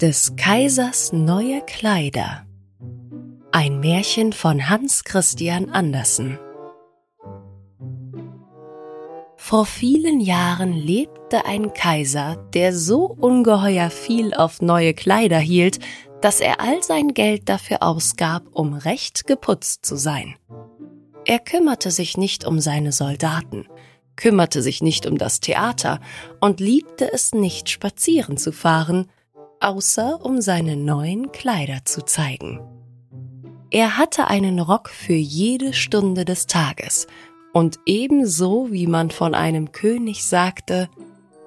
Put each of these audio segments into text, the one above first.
Des Kaisers neue Kleider. Ein Märchen von Hans Christian Andersen. Vor vielen Jahren lebte ein Kaiser, der so ungeheuer viel auf neue Kleider hielt, dass er all sein Geld dafür ausgab, um recht geputzt zu sein. Er kümmerte sich nicht um seine Soldaten, kümmerte sich nicht um das Theater und liebte es nicht, spazieren zu fahren, außer um seine neuen Kleider zu zeigen. Er hatte einen Rock für jede Stunde des Tages, und ebenso wie man von einem König sagte,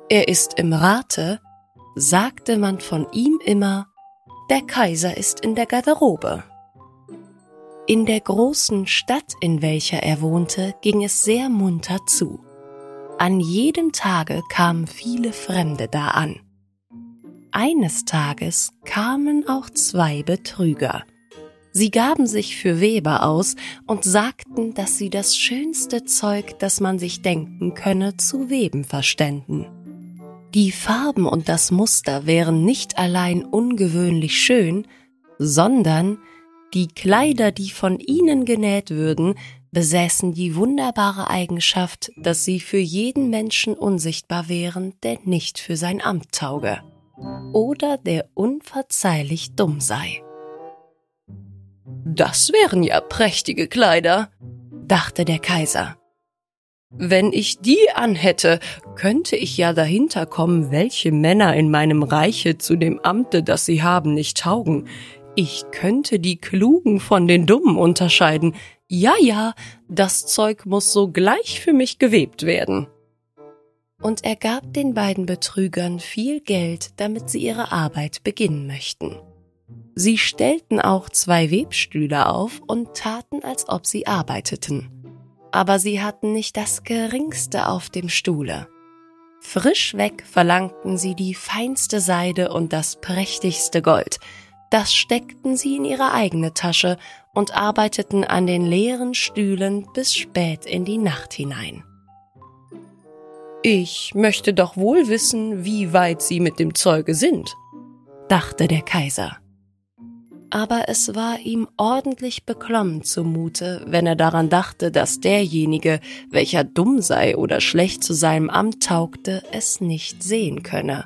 er ist im Rate, sagte man von ihm immer, der Kaiser ist in der Garderobe. In der großen Stadt, in welcher er wohnte, ging es sehr munter zu. An jedem Tage kamen viele Fremde da an. Eines Tages kamen auch zwei Betrüger. Sie gaben sich für Weber aus und sagten, dass sie das schönste Zeug, das man sich denken könne, zu weben verständen. Die Farben und das Muster wären nicht allein ungewöhnlich schön, sondern die Kleider, die von ihnen genäht würden, besäßen die wunderbare Eigenschaft, dass sie für jeden Menschen unsichtbar wären, der nicht für sein Amt tauge oder der unverzeihlich dumm sei. Das wären ja prächtige Kleider, dachte der Kaiser. Wenn ich die anhätte, könnte ich ja dahinter kommen, welche Männer in meinem Reiche zu dem Amte, das sie haben, nicht taugen. Ich könnte die Klugen von den Dummen unterscheiden, ja, ja, das Zeug muss sogleich für mich gewebt werden. Und er gab den beiden Betrügern viel Geld, damit sie ihre Arbeit beginnen möchten. Sie stellten auch zwei Webstühle auf und taten, als ob sie arbeiteten. Aber sie hatten nicht das geringste auf dem Stuhle. Frisch weg verlangten sie die feinste Seide und das prächtigste Gold, das steckten sie in ihre eigene Tasche und arbeiteten an den leeren Stühlen bis spät in die Nacht hinein. Ich möchte doch wohl wissen, wie weit Sie mit dem Zeuge sind, dachte der Kaiser. Aber es war ihm ordentlich beklommen zumute, wenn er daran dachte, dass derjenige, welcher dumm sei oder schlecht zu seinem Amt taugte, es nicht sehen könne.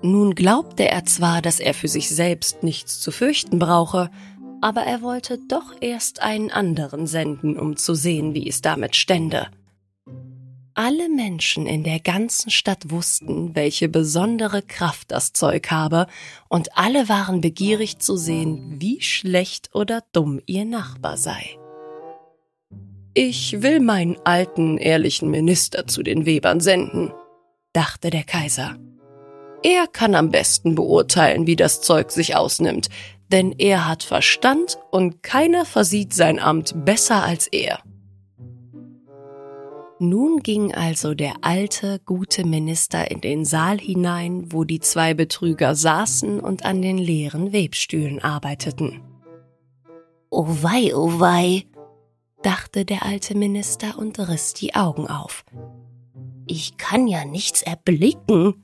Nun glaubte er zwar, dass er für sich selbst nichts zu fürchten brauche, aber er wollte doch erst einen anderen senden, um zu sehen, wie es damit stände. Alle Menschen in der ganzen Stadt wussten, welche besondere Kraft das Zeug habe, und alle waren begierig zu sehen, wie schlecht oder dumm ihr Nachbar sei. Ich will meinen alten, ehrlichen Minister zu den Webern senden, dachte der Kaiser. Er kann am besten beurteilen, wie das Zeug sich ausnimmt, denn er hat Verstand und keiner versieht sein Amt besser als er. Nun ging also der alte, gute Minister in den Saal hinein, wo die zwei Betrüger saßen und an den leeren Webstühlen arbeiteten. Oh wei, oh wei, dachte der alte Minister und riss die Augen auf. Ich kann ja nichts erblicken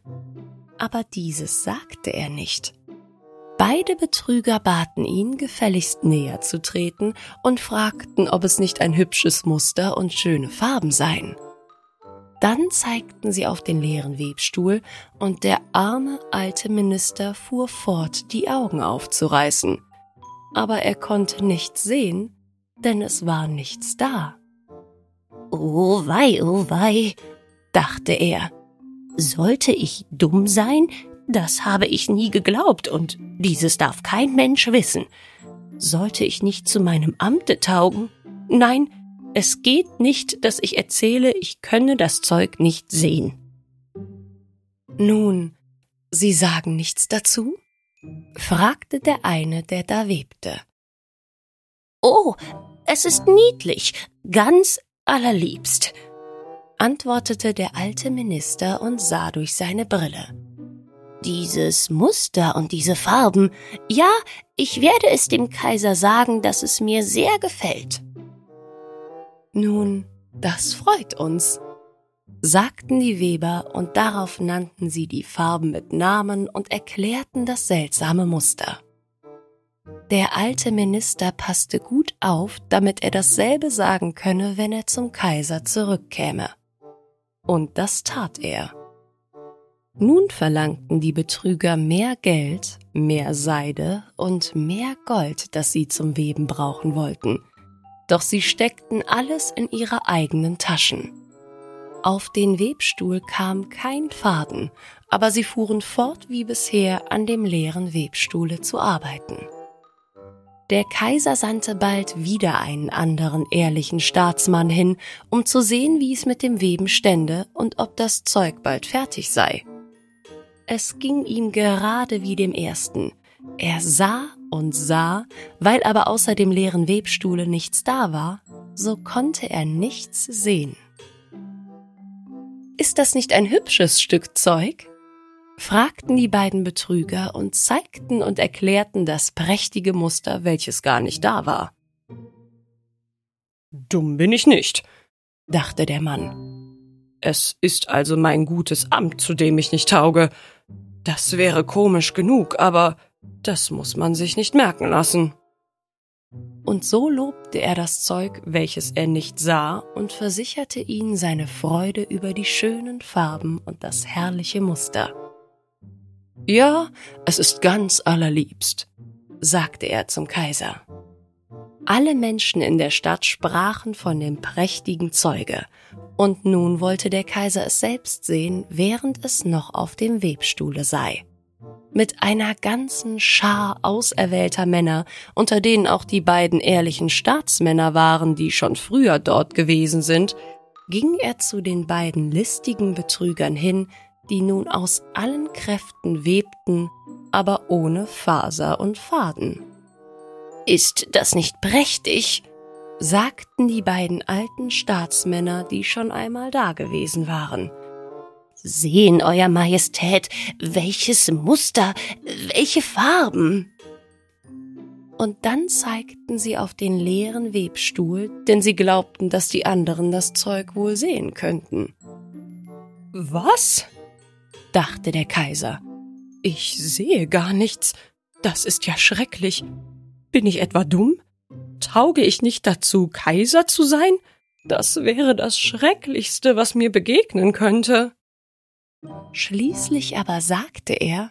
aber dieses sagte er nicht. Beide Betrüger baten ihn, gefälligst näher zu treten und fragten, ob es nicht ein hübsches Muster und schöne Farben seien. Dann zeigten sie auf den leeren Webstuhl, und der arme alte Minister fuhr fort, die Augen aufzureißen. Aber er konnte nichts sehen, denn es war nichts da. Oh wei, oh wei, dachte er. Sollte ich dumm sein? Das habe ich nie geglaubt, und dieses darf kein Mensch wissen. Sollte ich nicht zu meinem Amte taugen? Nein, es geht nicht, dass ich erzähle, ich könne das Zeug nicht sehen. Nun, Sie sagen nichts dazu? fragte der eine, der da webte. Oh, es ist niedlich, ganz allerliebst, antwortete der alte Minister und sah durch seine Brille. Dieses Muster und diese Farben, ja, ich werde es dem Kaiser sagen, dass es mir sehr gefällt. Nun, das freut uns, sagten die Weber und darauf nannten sie die Farben mit Namen und erklärten das seltsame Muster. Der alte Minister passte gut auf, damit er dasselbe sagen könne, wenn er zum Kaiser zurückkäme. Und das tat er. Nun verlangten die Betrüger mehr Geld, mehr Seide und mehr Gold, das sie zum Weben brauchen wollten. Doch sie steckten alles in ihre eigenen Taschen. Auf den Webstuhl kam kein Faden, aber sie fuhren fort wie bisher an dem leeren Webstuhle zu arbeiten. Der Kaiser sandte bald wieder einen anderen ehrlichen Staatsmann hin, um zu sehen, wie es mit dem Weben stände und ob das Zeug bald fertig sei. Es ging ihm gerade wie dem ersten. Er sah und sah, weil aber außer dem leeren Webstuhle nichts da war, so konnte er nichts sehen. Ist das nicht ein hübsches Stück Zeug? fragten die beiden Betrüger und zeigten und erklärten das prächtige Muster, welches gar nicht da war. Dumm bin ich nicht, dachte der Mann. Es ist also mein gutes Amt, zu dem ich nicht tauge. Das wäre komisch genug, aber das muss man sich nicht merken lassen. Und so lobte er das Zeug, welches er nicht sah, und versicherte ihn seine Freude über die schönen Farben und das herrliche Muster. Ja, es ist ganz allerliebst, sagte er zum Kaiser. Alle Menschen in der Stadt sprachen von dem prächtigen Zeuge, und nun wollte der Kaiser es selbst sehen, während es noch auf dem Webstuhle sei. Mit einer ganzen Schar auserwählter Männer, unter denen auch die beiden ehrlichen Staatsmänner waren, die schon früher dort gewesen sind, ging er zu den beiden listigen Betrügern hin, die nun aus allen Kräften webten, aber ohne Faser und Faden. Ist das nicht prächtig? sagten die beiden alten Staatsmänner, die schon einmal dagewesen waren. Sehen, Euer Majestät, welches Muster, welche Farben. Und dann zeigten sie auf den leeren Webstuhl, denn sie glaubten, dass die anderen das Zeug wohl sehen könnten. Was? dachte der Kaiser. Ich sehe gar nichts. Das ist ja schrecklich. Bin ich etwa dumm? Tauge ich nicht dazu, Kaiser zu sein? Das wäre das Schrecklichste, was mir begegnen könnte. Schließlich aber sagte er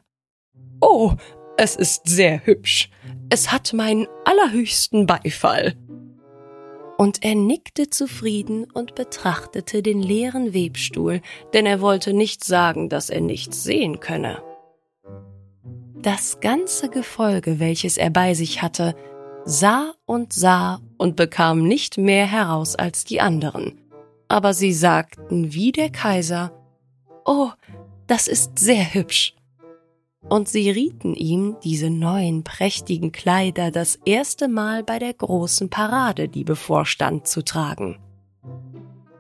Oh, es ist sehr hübsch. Es hat meinen allerhöchsten Beifall und er nickte zufrieden und betrachtete den leeren Webstuhl, denn er wollte nicht sagen, dass er nichts sehen könne. Das ganze Gefolge, welches er bei sich hatte, sah und sah und bekam nicht mehr heraus als die anderen, aber sie sagten wie der Kaiser Oh, das ist sehr hübsch und sie rieten ihm, diese neuen prächtigen Kleider das erste Mal bei der großen Parade, die bevorstand, zu tragen.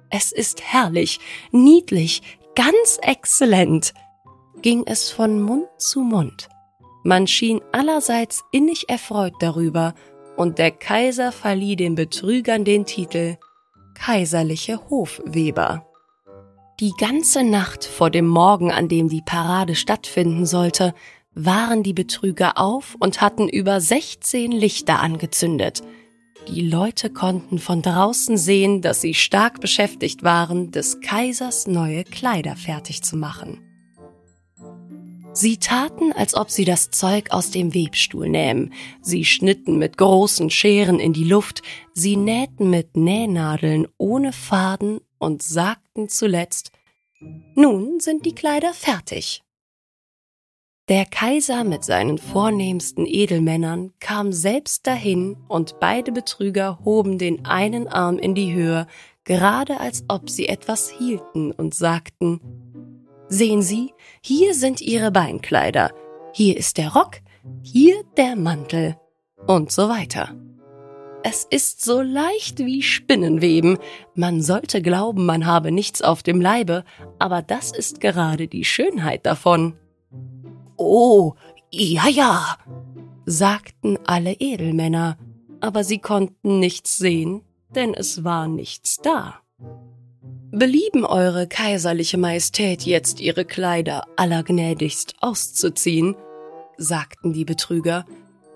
Es ist herrlich, niedlich, ganz exzellent, ging es von Mund zu Mund. Man schien allerseits innig erfreut darüber, und der Kaiser verlieh den Betrügern den Titel Kaiserliche Hofweber. Die ganze Nacht vor dem Morgen, an dem die Parade stattfinden sollte, waren die Betrüger auf und hatten über 16 Lichter angezündet. Die Leute konnten von draußen sehen, dass sie stark beschäftigt waren, des Kaisers neue Kleider fertig zu machen. Sie taten, als ob sie das Zeug aus dem Webstuhl nähmen. Sie schnitten mit großen Scheren in die Luft, sie nähten mit Nähnadeln ohne Faden und sagten zuletzt Nun sind die Kleider fertig. Der Kaiser mit seinen vornehmsten Edelmännern kam selbst dahin, und beide Betrüger hoben den einen Arm in die Höhe, gerade als ob sie etwas hielten, und sagten Sehen Sie, hier sind Ihre Beinkleider, hier ist der Rock, hier der Mantel und so weiter. Es ist so leicht wie Spinnenweben. Man sollte glauben, man habe nichts auf dem Leibe, aber das ist gerade die Schönheit davon. Oh, ja, ja, sagten alle Edelmänner, aber sie konnten nichts sehen, denn es war nichts da. Belieben Eure Kaiserliche Majestät jetzt Ihre Kleider allergnädigst auszuziehen, sagten die Betrüger,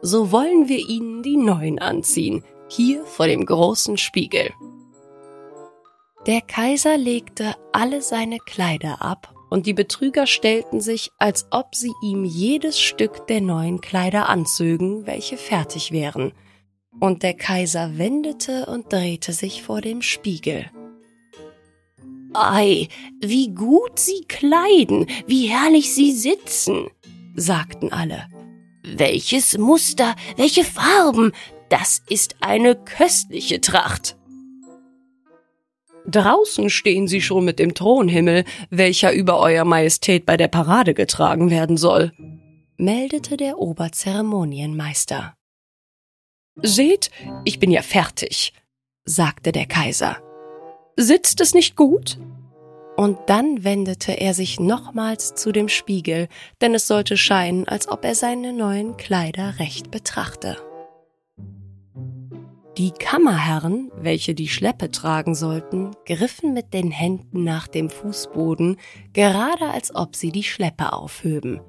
so wollen wir Ihnen die neuen anziehen, hier vor dem großen Spiegel. Der Kaiser legte alle seine Kleider ab, und die Betrüger stellten sich, als ob sie ihm jedes Stück der neuen Kleider anzögen, welche fertig wären. Und der Kaiser wendete und drehte sich vor dem Spiegel. Ei, wie gut Sie kleiden, wie herrlich Sie sitzen, sagten alle. Welches Muster, welche Farben, das ist eine köstliche Tracht. Draußen stehen Sie schon mit dem Thronhimmel, welcher über Euer Majestät bei der Parade getragen werden soll, meldete der Oberzeremonienmeister. Seht, ich bin ja fertig, sagte der Kaiser. Sitzt es nicht gut? Und dann wendete er sich nochmals zu dem Spiegel, denn es sollte scheinen, als ob er seine neuen Kleider recht betrachte. Die Kammerherren, welche die Schleppe tragen sollten, griffen mit den Händen nach dem Fußboden, gerade als ob sie die Schleppe aufhöben.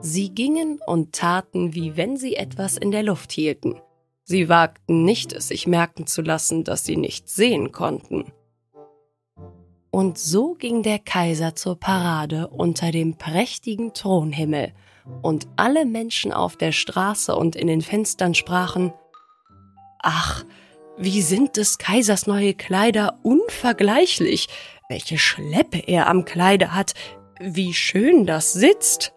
Sie gingen und taten, wie wenn sie etwas in der Luft hielten. Sie wagten nicht, es sich merken zu lassen, dass sie nichts sehen konnten. Und so ging der Kaiser zur Parade unter dem prächtigen Thronhimmel, und alle Menschen auf der Straße und in den Fenstern sprachen Ach, wie sind des Kaisers neue Kleider unvergleichlich, welche Schleppe er am Kleide hat, wie schön das sitzt.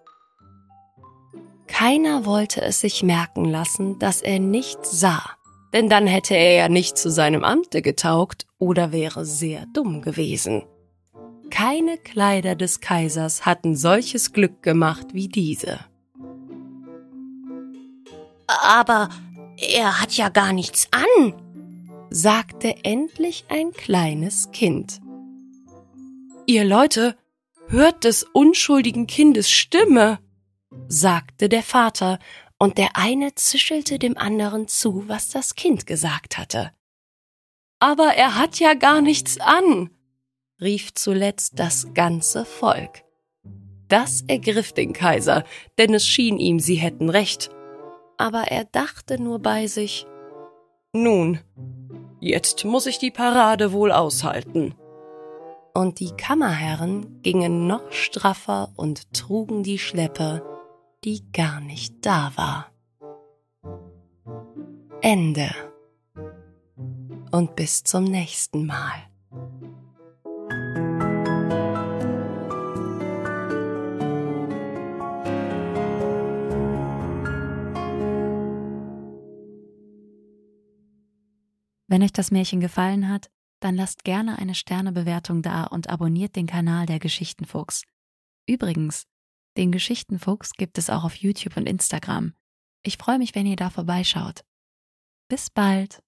Keiner wollte es sich merken lassen, dass er nichts sah, denn dann hätte er ja nicht zu seinem Amte getaugt oder wäre sehr dumm gewesen. Keine Kleider des Kaisers hatten solches Glück gemacht wie diese. Aber er hat ja gar nichts an, sagte endlich ein kleines Kind. Ihr Leute, hört des unschuldigen Kindes Stimme, sagte der Vater, und der eine zischelte dem anderen zu, was das Kind gesagt hatte. Aber er hat ja gar nichts an, rief zuletzt das ganze Volk. Das ergriff den Kaiser, denn es schien ihm, sie hätten recht. Aber er dachte nur bei sich, nun, jetzt muss ich die Parade wohl aushalten. Und die Kammerherren gingen noch straffer und trugen die Schleppe, die gar nicht da war. Ende. Und bis zum nächsten Mal. Wenn euch das Märchen gefallen hat, dann lasst gerne eine Sternebewertung da und abonniert den Kanal der Geschichtenfuchs. Übrigens, den Geschichtenfuchs gibt es auch auf YouTube und Instagram. Ich freue mich, wenn ihr da vorbeischaut. Bis bald!